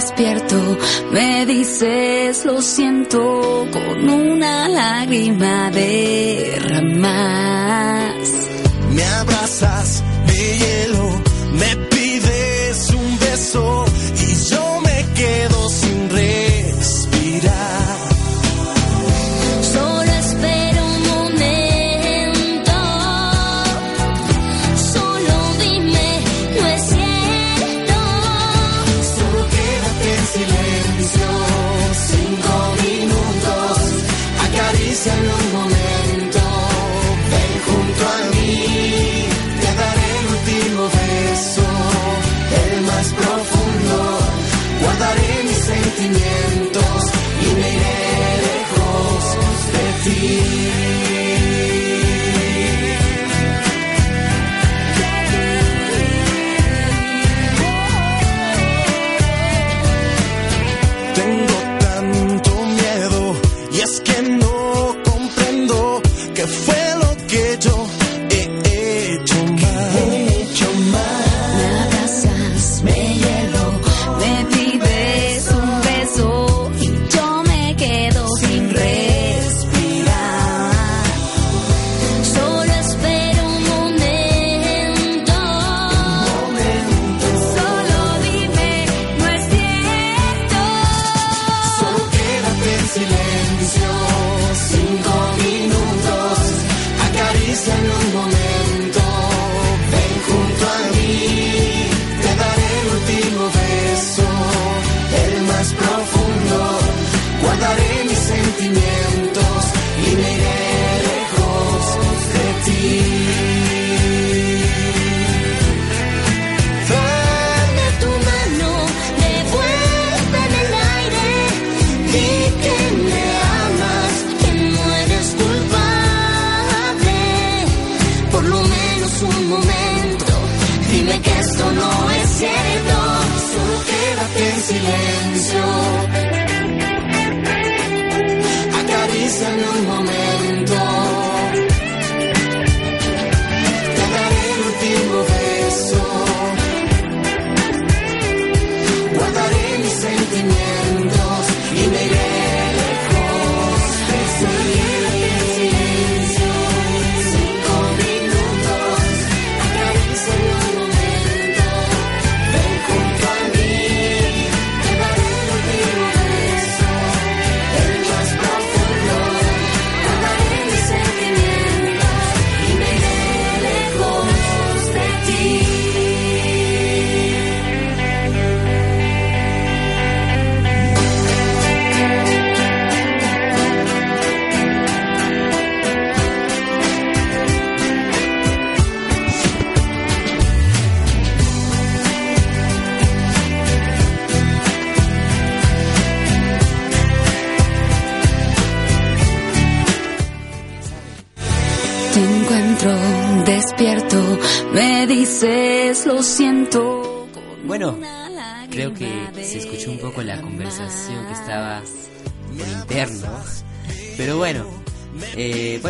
Despierto, me dices lo siento con una lágrima derramas. Me abrazas,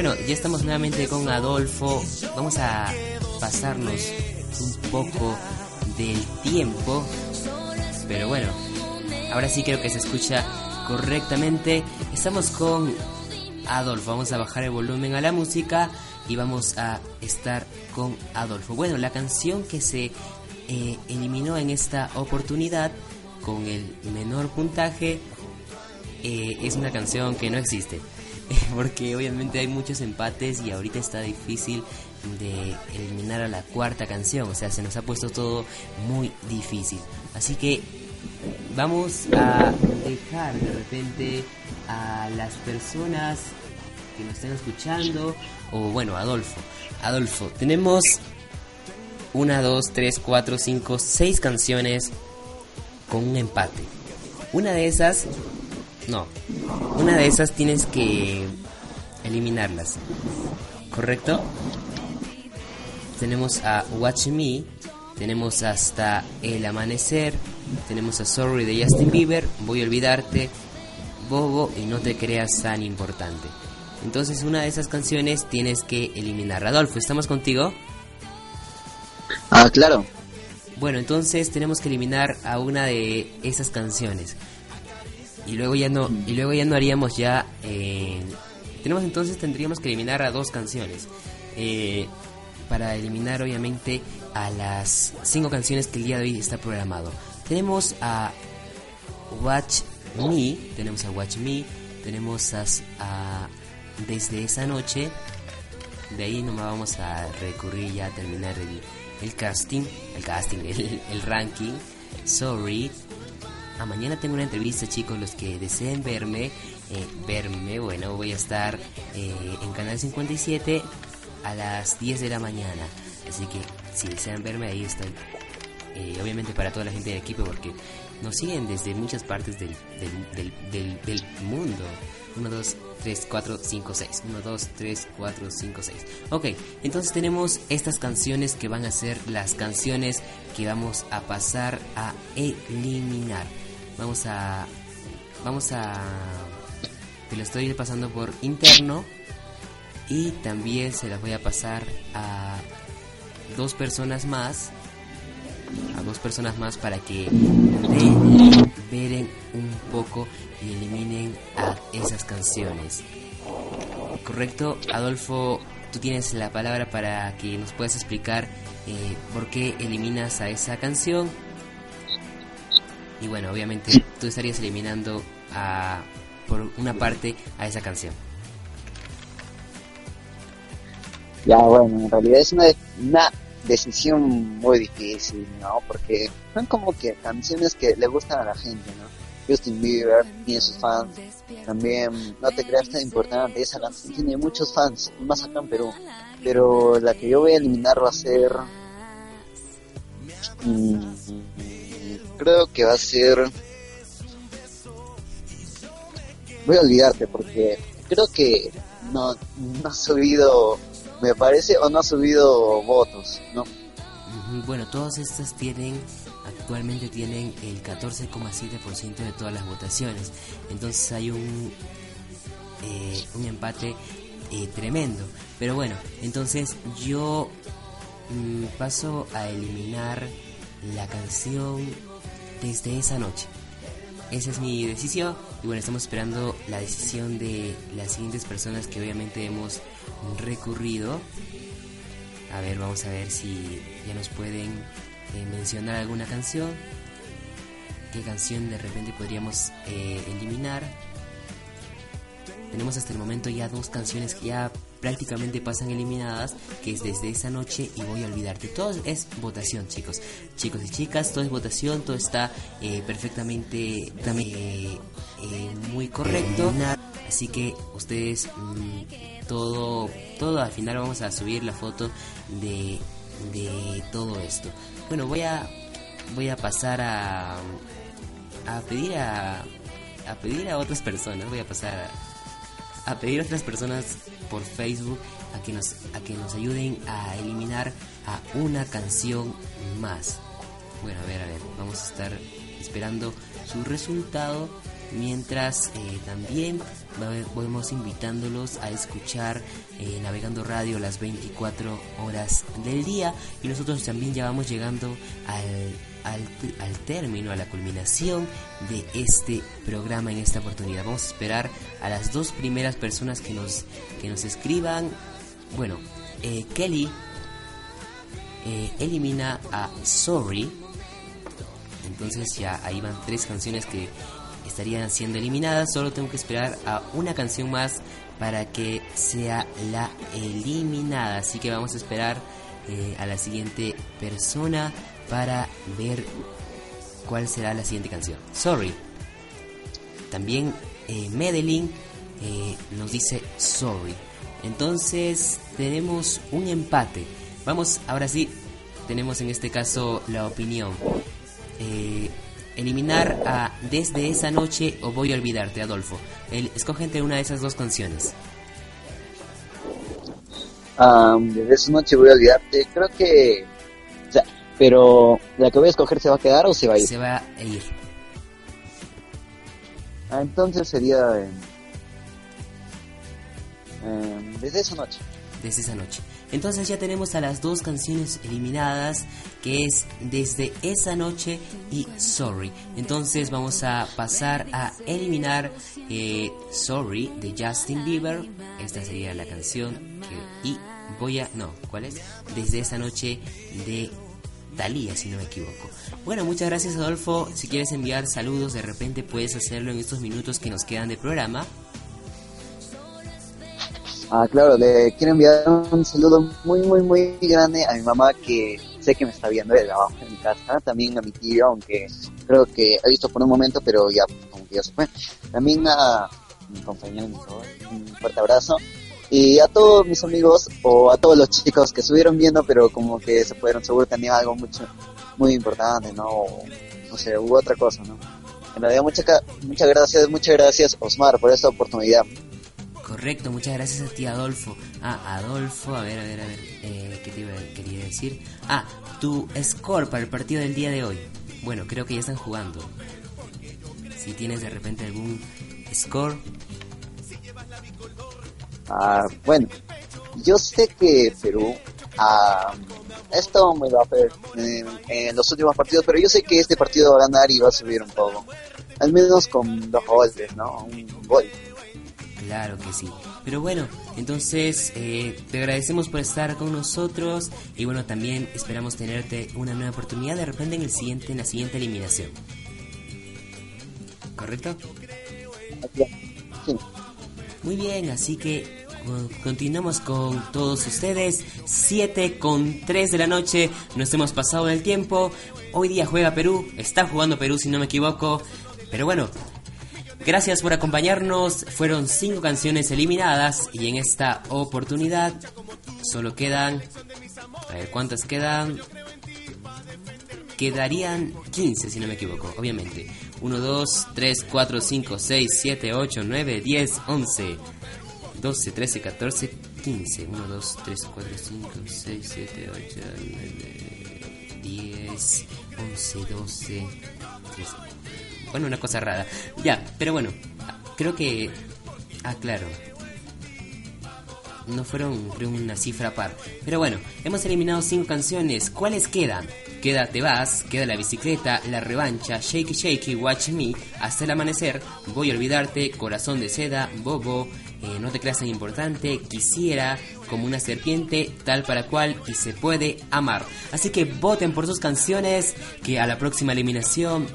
bueno, ya estamos nuevamente con Adolfo. Vamos a pasarnos un poco del tiempo. Pero bueno, ahora sí creo que se escucha correctamente. Estamos con Adolfo. Vamos a bajar el volumen a la música y vamos a estar con Adolfo. Bueno, la canción que se eh, eliminó en esta oportunidad con el menor puntaje eh, es una canción que no existe. Porque obviamente hay muchos empates y ahorita está difícil de eliminar a la cuarta canción. O sea, se nos ha puesto todo muy difícil. Así que vamos a dejar de repente a las personas que nos estén escuchando. O bueno, Adolfo. Adolfo, tenemos una, dos, tres, cuatro, cinco, seis canciones con un empate. Una de esas, no, una de esas tienes que eliminarlas, ¿correcto? Tenemos a Watch Me, tenemos hasta El Amanecer, tenemos a Sorry de Justin Bieber, Voy a olvidarte, Bobo y No te creas tan importante. Entonces una de esas canciones tienes que eliminar. Adolfo, ¿estamos contigo? Ah, claro. Bueno, entonces tenemos que eliminar a una de esas canciones. Y luego ya no, y luego ya no haríamos ya. eh, tenemos entonces tendríamos que eliminar a dos canciones. Eh, para eliminar obviamente a las cinco canciones que el día de hoy está programado. Tenemos a Watch Me, tenemos a Watch Me, tenemos a, Desde esa noche. De ahí nomás vamos a recurrir ya a terminar el, el casting, el casting, el, el ranking. Sorry. A mañana tengo una entrevista, chicos, los que deseen verme, eh, verme, bueno, voy a estar eh, en Canal 57 a las 10 de la mañana. Así que si desean verme, ahí estoy. Eh, obviamente para toda la gente del equipo, porque nos siguen desde muchas partes del, del, del, del, mundo. 1, 2, 3, 4, 5, 6. 1, 2, 3, 4, 5, 6. Ok, entonces tenemos estas canciones que van a ser las canciones que vamos a pasar a eliminar. Vamos a... Vamos a... Te lo estoy pasando por interno. Y también se las voy a pasar a dos personas más. A dos personas más para que deliberen un poco y eliminen a esas canciones. ¿Correcto? Adolfo, tú tienes la palabra para que nos puedas explicar eh, por qué eliminas a esa canción. Y bueno, obviamente tú estarías eliminando a, por una parte a esa canción. Ya, bueno, en realidad es una, una decisión muy difícil, ¿no? Porque son como que canciones que le gustan a la gente, ¿no? Justin Bieber tiene sus fans, también no te creas tan importante, esa canción tiene muchos fans, más acá en Perú, pero la que yo voy a eliminar va a ser... mm, creo que va a ser... Voy a olvidarte porque creo que no, no ha subido, me parece, o no ha subido votos, ¿no? Bueno, todas estas tienen, actualmente tienen el 14,7% de todas las votaciones. Entonces hay un, eh, un empate eh, tremendo. Pero bueno, entonces yo mm, paso a eliminar la canción desde esa noche. Esa es mi decisión y bueno, estamos esperando la decisión de las siguientes personas que obviamente hemos recurrido. A ver, vamos a ver si ya nos pueden eh, mencionar alguna canción. ¿Qué canción de repente podríamos eh, eliminar? Tenemos hasta el momento ya dos canciones que ya prácticamente pasan eliminadas, que es desde esa noche y voy a olvidarte. Todo es votación, chicos. Chicos y chicas, todo es votación, todo está eh, perfectamente también, eh, eh, muy correcto. Así que ustedes mm, todo, todo al final vamos a subir la foto de, de todo esto. Bueno, voy a voy a pasar a a pedir a a pedir a otras personas, voy a pasar a, a pedir a otras personas por Facebook a que nos a que nos ayuden a eliminar a una canción más. Bueno, a ver, a ver, vamos a estar esperando su resultado mientras eh, también va- vamos invitándolos a escuchar eh, Navegando Radio las 24 horas del día y nosotros también ya vamos llegando al, al, al término, a la culminación de este programa en esta oportunidad. Vamos a esperar a las dos primeras personas que nos, que nos escriban. Bueno, eh, Kelly eh, elimina a Sorry. Entonces ya ahí van tres canciones que estarían siendo eliminadas. Solo tengo que esperar a una canción más para que sea la eliminada. Así que vamos a esperar eh, a la siguiente persona para ver cuál será la siguiente canción. Sorry. También eh, Medellín eh, nos dice sorry. Entonces tenemos un empate. Vamos, ahora sí, tenemos en este caso la opinión. Eh, eliminar a Desde esa noche o Voy a olvidarte, Adolfo. El, escoge entre una de esas dos canciones. Ah, desde esa noche voy a olvidarte, creo que... Pero la que voy a escoger se va a quedar o se va a ir. Se va a ir. Ah, entonces sería... eh, eh, desde esa noche. Desde esa noche. Entonces ya tenemos a las dos canciones eliminadas, que es Desde esa noche y Sorry. Entonces vamos a pasar a eliminar eh, Sorry de Justin Bieber. Esta sería la canción que... Y voy a... No, ¿cuál es? Desde esa noche de Talía, si no me equivoco. Bueno, muchas gracias Adolfo. Si quieres enviar saludos, de repente puedes hacerlo en estos minutos que nos quedan de programa. Ah, claro, le quiero enviar un saludo muy, muy, muy grande a mi mamá que sé que me está viendo desde abajo en mi casa. También a mi tío, aunque creo que he visto por un momento, pero ya, como que ya se fue. También a mi compañero, un fuerte abrazo. Y a todos mis amigos o a todos los chicos que estuvieron viendo, pero como que se fueron, seguro tenían algo mucho, muy importante, ¿no? No sé, hubo otra cosa, ¿no? En realidad, muchas, muchas gracias, muchas gracias, Osmar, por esta oportunidad. Correcto, muchas gracias a ti Adolfo. Ah, Adolfo, a ver, a ver, a ver, eh, ¿qué te iba, quería decir? Ah, tu score para el partido del día de hoy. Bueno, creo que ya están jugando. Si tienes de repente algún score, Ah, bueno, yo sé que Perú ah, ha estado muy bajo en, en los últimos partidos, pero yo sé que este partido va a ganar y va a subir un poco. Al menos con dos goles, ¿no? Un gol. claro que sí. Pero bueno, entonces eh, te agradecemos por estar con nosotros y bueno, también esperamos tenerte una nueva oportunidad de repente en el siguiente, en la siguiente eliminación. ¿Correcto? Sí. Muy bien, así que continuamos con todos ustedes. 7 con 3 de la noche, nos hemos pasado del tiempo. Hoy día juega Perú, está jugando Perú si no me equivoco. Pero bueno, gracias por acompañarnos. Fueron 5 canciones eliminadas y en esta oportunidad solo quedan... A ver, ¿cuántas quedan? Quedarían 15 si no me equivoco, obviamente. 1, 2, 3, 4, 5, 6, 7, 8, 9, 10, 11, 12, 13, 14, 15. 1, 2, 3, 4, 5, 6, 7, 8, 9, 10, 11, 12, 13. Bueno, una cosa rara. Ya, pero bueno, creo que... Ah, claro. No fueron, una cifra par. Pero bueno, hemos eliminado cinco canciones. ¿Cuáles quedan? Queda Te Vas, queda La Bicicleta, La Revancha, Shakey Shakey, Watch Me, Hasta el Amanecer, Voy a Olvidarte, Corazón de Seda, Bobo, eh, No te creas tan importante, Quisiera, Como una serpiente, Tal para cual y Se puede amar. Así que voten por sus canciones, que a la próxima eliminación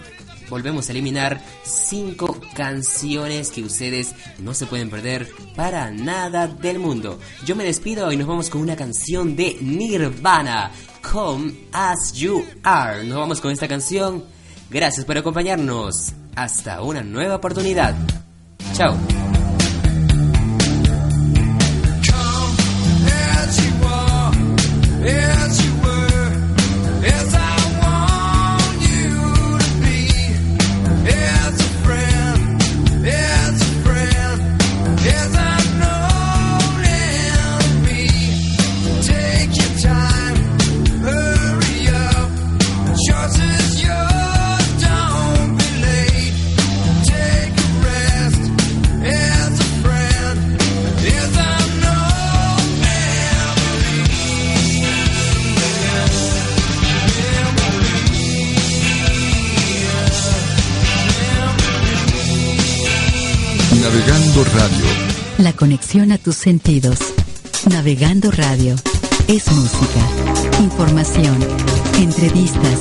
volvemos a eliminar cinco canciones que ustedes no se pueden perder para nada del mundo. Yo me despido y nos vamos con una canción de Nirvana, Come As You Are. Nos vamos con esta canción. Gracias por acompañarnos. Hasta una nueva oportunidad. Chao. Conexión a tus sentidos. Navegando Radio. Es música, información, entrevistas,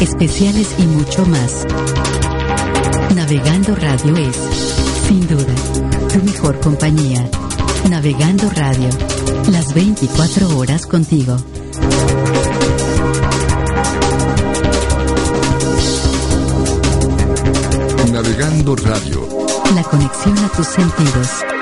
especiales y mucho más. Navegando Radio es, sin duda, tu mejor compañía. Navegando Radio. Las 24 horas contigo. Navegando Radio. La conexión a tus sentidos.